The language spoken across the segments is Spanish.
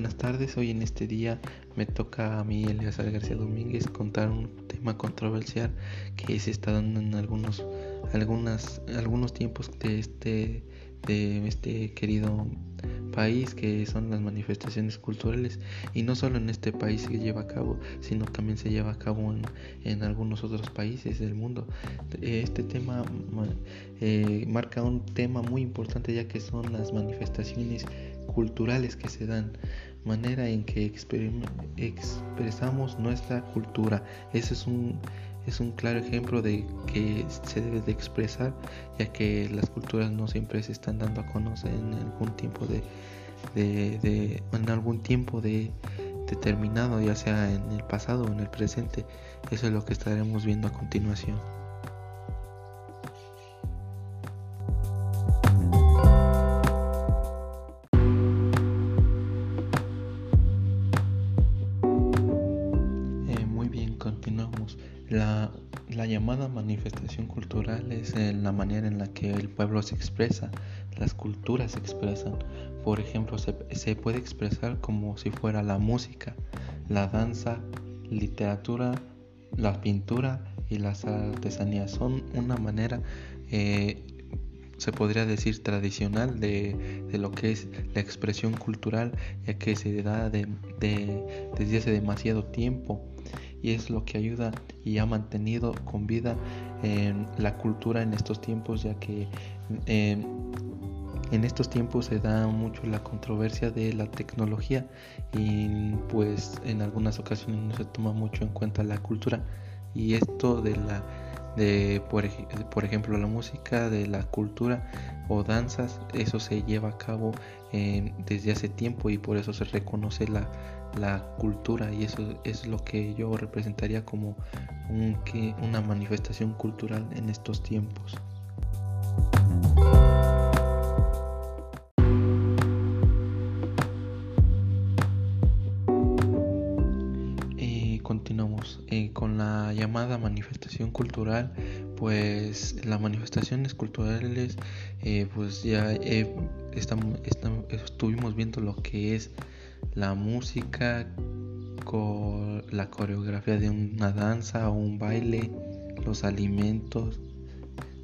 buenas tardes. Hoy en este día me toca a mí, Eleazar García Domínguez, contar un tema controversial que se está dando en algunos, algunas, algunos tiempos de este, de este querido país que son las manifestaciones culturales. Y no solo en este país se lleva a cabo sino también se lleva a cabo en, en algunos otros países del mundo. Este tema eh, marca un tema muy importante ya que son las manifestaciones culturales que se dan, manera en que expresamos nuestra cultura. Ese es un, es un claro ejemplo de que se debe de expresar, ya que las culturas no siempre se están dando a conocer en algún tiempo de, de, en algún tiempo de determinado, ya sea en el pasado o en el presente. Eso es lo que estaremos viendo a continuación. La, llamada manifestación cultural es la manera en la que el pueblo se expresa, las culturas se expresan. Por ejemplo, se, puede expresar como si fuera la música, la danza, literatura, la pintura y las artesanías. Son una manera, eh, se podría decir, tradicional de, lo que es la expresión cultural, ya que se da desde hace demasiado tiempo y es lo que ayuda y ha mantenido con vida la cultura en estos tiempos ya que em, en estos tiempos se da mucho la controversia de la tecnología y pues en algunas ocasiones no se toma mucho en cuenta la cultura y esto de la de por, por, ejemplo la música de la cultura o danzas eso se lleva a cabo desde hace tiempo y por eso se reconoce la, la cultura y eso es lo que yo representaría como un, que, una manifestación cultural en estos tiempos. La llamada manifestación cultural pues las manifestaciones culturales eh, pues ya estamos, estuvimos viendo lo que es la música la coreografía de una danza o un baile, los alimentos,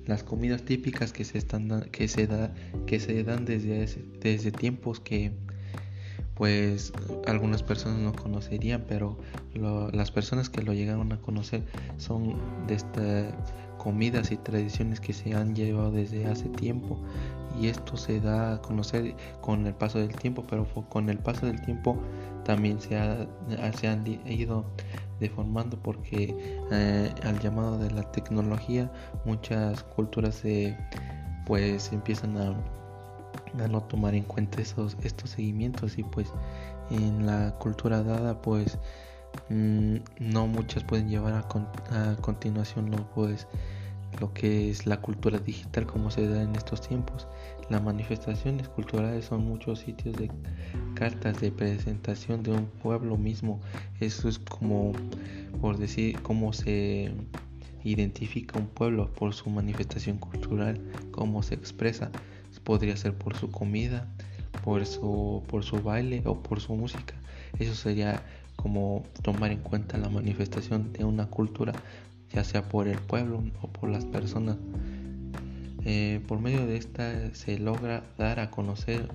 las comidas típicas que se están que se da que se dan desde desde tiempos que pues algunas personas no conocerían, pero las personas que lo llegaron a conocer son de estas comidas y tradiciones que se han llevado desde hace tiempo. Y esto se da a conocer con el paso del tiempo, pero con el paso del tiempo también se, ha, se han ido deformando porque eh, al llamado de la tecnología muchas culturas se pues empiezan a no tomar en cuenta esos, estos seguimientos y pues en la cultura dada pues mm, no muchas pueden llevar a, a continuación lo pues lo que es la cultura digital como se da en estos tiempos. Las manifestaciones culturales son muchos sitios de cartas de presentación de un pueblo mismo. Eso es como por decir cómo se identifica un pueblo por su manifestación cultural, cómo se expresa podría ser por su comida, por su, por su baile o por su música. Eso sería como tomar en cuenta la manifestación de una cultura, ya sea por el pueblo o por las personas. Eh, por medio de esta se logra dar a conocer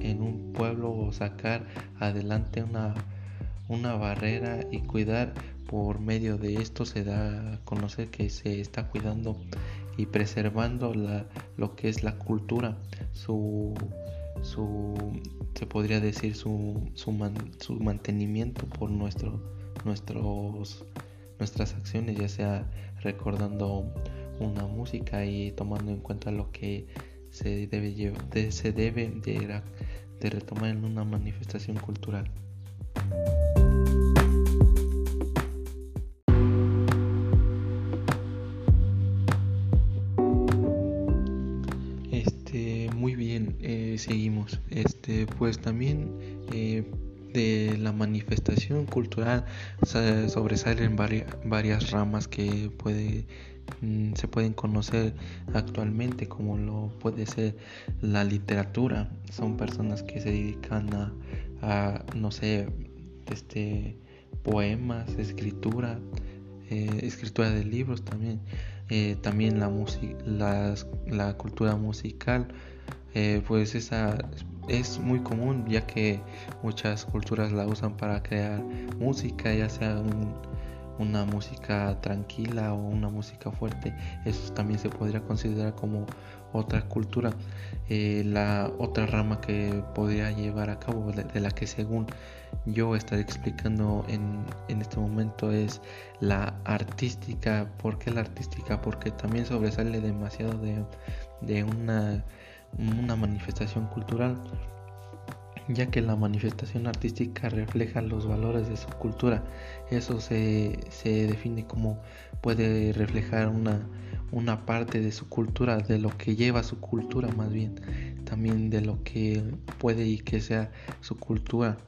en un pueblo o sacar adelante una, una barrera y cuidar por medio de esto se da a conocer que se está cuidando y preservando la, lo que es la cultura, su, su se podría decir su, su, mantenimiento por nuestro, nuestros, nuestras acciones, ya sea recordando una música y tomando en cuenta lo que se debe, de, se debe de, de retomar en una manifestación cultural. Seguimos. Este, pues también eh, de la manifestación cultural sobresalen varias, varias ramas que puede mm, se pueden conocer actualmente como lo puede ser la literatura son personas que se dedican a, no sé este poemas escritura eh, escritura de libros también eh, también la música la cultura musical eh, pues esa es muy común ya que muchas culturas la usan para crear música ya sea una música tranquila o una música fuerte eso también se podría considerar como otra cultura eh, la otra rama que podría llevar a cabo de, la que según yo estaré explicando en, en, este momento es la artística ¿por qué la artística? porque también sobresale demasiado de, de una una manifestación cultural, ya que la manifestación artística refleja los valores de su cultura. Eso se, se define como puede reflejar una, una parte de su cultura, de lo que lleva su cultura más bien, también de lo que puede y que sea su cultura.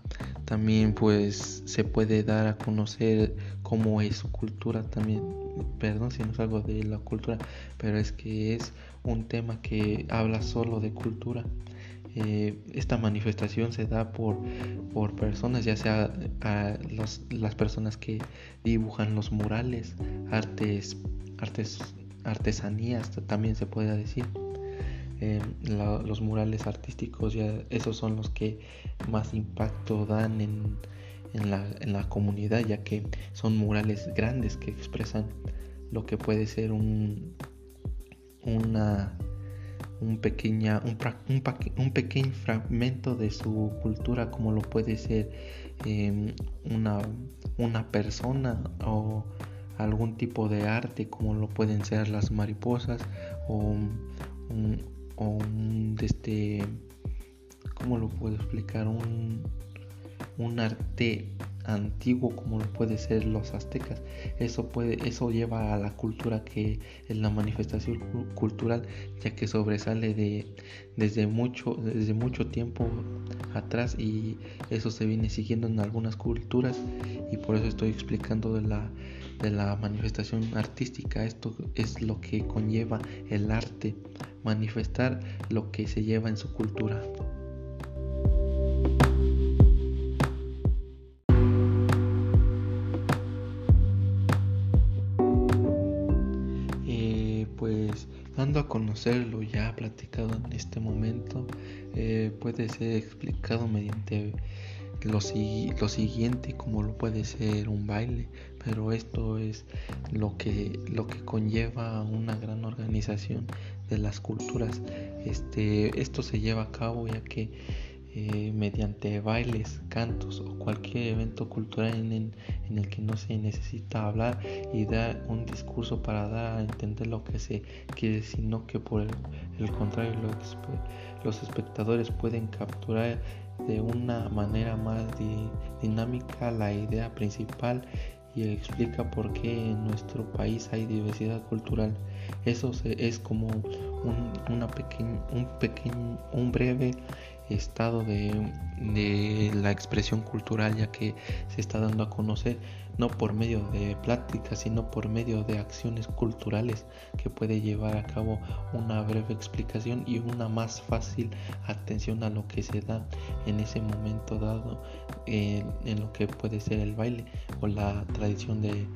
También pues se puede dar a conocer cómo es su cultura también. Perdón si no salgo de la cultura, pero es que es un tema que habla solo de cultura. Eh, esta manifestación se da por, por personas, ya sea a las personas que dibujan los murales, artes, artes, artesanías, también se puede decir. Eh, los murales artísticos, ya esos son los que más impacto dan en, en, la, en la comunidad, ya que son murales grandes que expresan lo que puede ser un, una, un, pequeña, un, un, pequeño fragmento de su cultura como lo puede ser em, una, una persona o algún tipo de arte como lo pueden ser las mariposas o un, este lo puedo explicar un, un arte antiguo como lo puede ser los aztecas. Eso puede, eso lleva a la cultura que es la manifestación cultural, ya que sobresale de desde mucho, desde mucho tiempo atrás y eso se viene siguiendo en algunas culturas y por eso estoy explicando de la de la manifestación artística. Esto es lo que conlleva el arte, manifestar lo que se lleva en su cultura. A conocerlo ya platicado en este momento, eh, puede ser explicado mediante lo, lo siguiente como lo puede ser un baile, pero esto es lo que, lo que conlleva una gran organización de las culturas. Este, esto se lleva a cabo ya que eh, mediante bailes, cantos o cualquier evento cultural en, el que no se necesita hablar y dar un discurso para dar a entender lo que se quiere, sino que por el, contrario los, espectadores pueden capturar de una manera más dinámica la idea principal y explica por qué en nuestro país hay diversidad cultural. Eso es como un, una un, pequeño, un breve estado de, la expresión cultural ya que se está dando a conocer no por medio de pláticas sino por medio de acciones culturales que puede llevar a cabo una breve explicación y una más fácil atención a lo que se da en ese momento dado eh, en lo que puede ser el baile o la tradición de,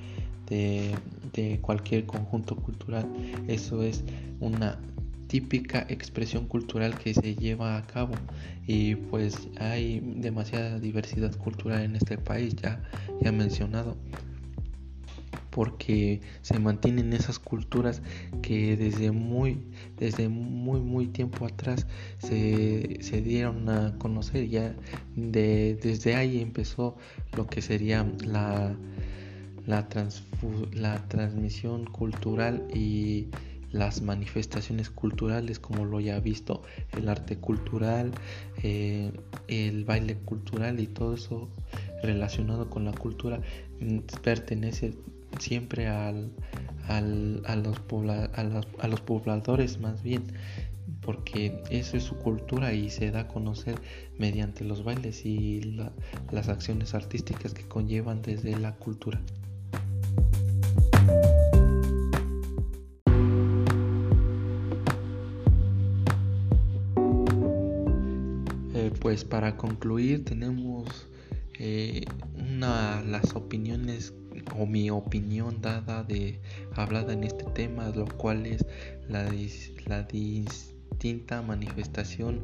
de cualquier conjunto cultural. Eso es una típica expresión cultural que se lleva a cabo. Y pues hay demasiada diversidad cultural en este país ya ya mencionado porque se mantienen esas culturas que desde muy desde muy muy tiempo atrás se, se dieron a conocer. Ya de, desde ahí empezó lo que sería la la, la transmisión cultural y las manifestaciones culturales como lo ya visto el arte cultural eh, el baile cultural y todo eso relacionado con la cultura mm, pertenece siempre al, al, a, los a, los pobladores más bien porque eso es su cultura y se da a conocer mediante los bailes y las acciones artísticas que conllevan desde la cultura. Pues para concluir tenemos eh, una las opiniones o mi opinión dada de hablada en este tema lo cual es la, la distinta manifestación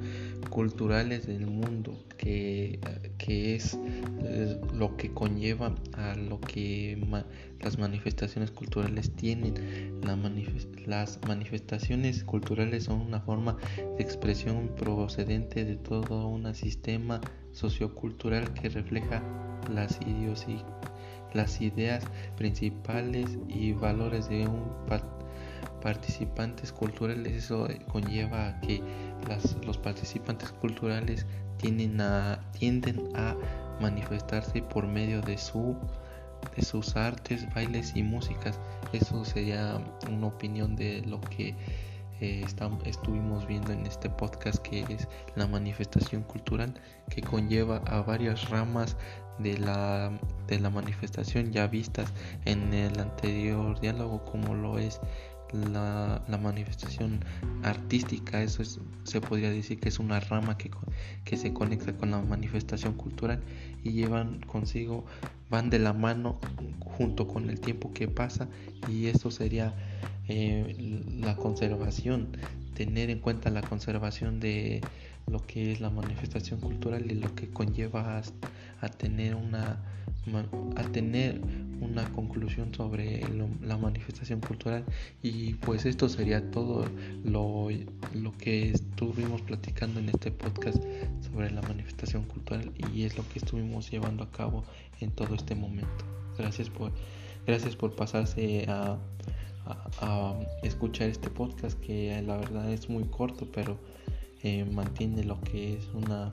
culturales del mundo que, que es eh, lo que conlleva a lo que las manifestaciones culturales tienen. Las manifestaciones culturales son una forma de expresión procedente de todo un sistema sociocultural que refleja las las ideas principales y valores de un participantes culturales, eso conlleva a que los participantes culturales tienden a, tienden a manifestarse por medio de, su, de sus artes, bailes y músicas. Eso sería una opinión de lo que eh, estuvimos viendo en este podcast que es la manifestación cultural que conlleva a varias ramas de la, de la manifestación ya vistas en el anterior diálogo como lo es la, manifestación artística, eso se podría decir que es una rama que, que se conecta con la manifestación cultural y llevan consigo, van de la mano junto con el tiempo que pasa y eso sería eh, la conservación, tener en cuenta la conservación de lo que es la manifestación cultural y lo que conlleva a tener una a tener una conclusión sobre la manifestación cultural. Y pues esto sería todo lo, lo que estuvimos platicando en este podcast sobre la manifestación cultural y es lo que estuvimos llevando a cabo en todo este momento. Gracias por gracias por pasarse a, a, escuchar este podcast que la verdad es muy corto pero eh, mantiene lo que es una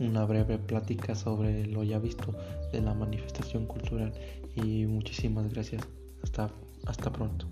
una breve plática sobre lo ya visto de la manifestación cultural y muchísimas gracias. Hasta, hasta pronto.